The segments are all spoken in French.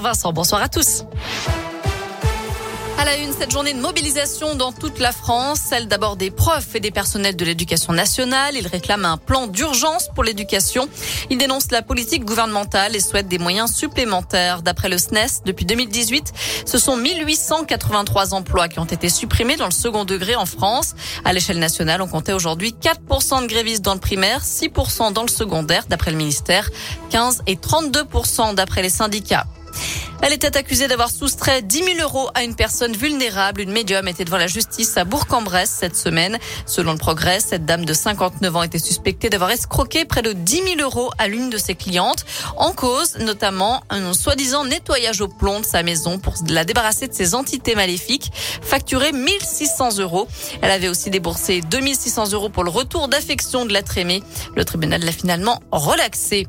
Vincent, bonsoir à tous. À la une, cette journée de mobilisation dans toute la France, celle d'abord des profs et des personnels de l'éducation nationale. Ils réclament un plan d'urgence pour l'éducation. Ils dénoncent la politique gouvernementale et souhaitent des moyens supplémentaires. D'après le SNES, depuis 2018, ce sont 1883 emplois qui ont été supprimés dans le second degré en France. À l'échelle nationale, on comptait aujourd'hui 4% de grévistes dans le primaire, 6% dans le secondaire, d'après le ministère, 15 et 32% d'après les syndicats. Elle était accusée d'avoir soustrait 10 000 euros à une personne vulnérable. Une médium était devant la justice à Bourg-en-Bresse cette semaine. Selon le progrès, cette dame de 59 ans était suspectée d'avoir escroqué près de 10 000 euros à l'une de ses clientes. En cause, notamment, un soi-disant nettoyage au plomb de sa maison pour la débarrasser de ses entités maléfiques, facturé 1600 euros. Elle avait aussi déboursé 2600 euros pour le retour d'affection de l'être aimé. Le tribunal l'a finalement relaxé.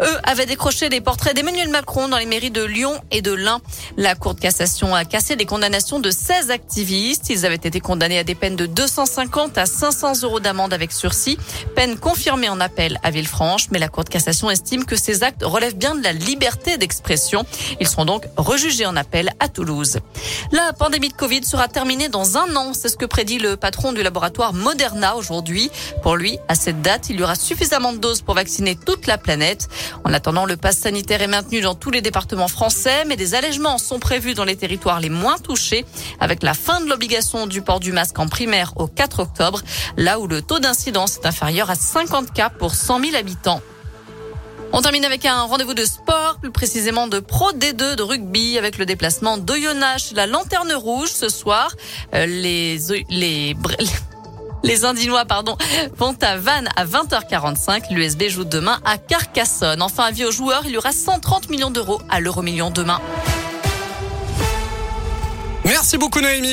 Eux avaient décroché des portraits d'Emmanuel Macron dans les mairies de Lyon et de l'Ain. La Cour de cassation a cassé des condamnations de 16 activistes. Ils avaient été condamnés à des peines de 250 à 500 euros d'amende avec sursis. Peine confirmée en appel à Villefranche, mais la Cour de cassation estime que ces actes relèvent bien de la liberté d'expression. Ils seront donc rejugés en appel à Toulouse. La pandémie de Covid sera terminée dans un an. C'est ce que prédit le patron du laboratoire Moderna aujourd'hui. Pour lui, à cette date, il y aura suffisamment de doses pour vacciner toute la planète. En attendant, le pass sanitaire est maintenu dans tous les départements français, mais des allègements sont prévus dans les territoires les moins touchés, avec la fin de l'obligation du port du masque en primaire au 4 octobre, là où le taux d'incidence est inférieur à 50 cas pour 100 000 habitants. On termine avec un rendez-vous de sport, plus précisément de Pro D2 de rugby avec le déplacement d'Oyonnax, la Lanterne Rouge ce soir. Euh, les, les, les Indinois, pardon, vont à Vannes à 20h45. L'USB joue demain à Carcassonne. Enfin, avis aux joueurs, il y aura 130 millions d'euros à l'euro million demain. Merci beaucoup Noémie.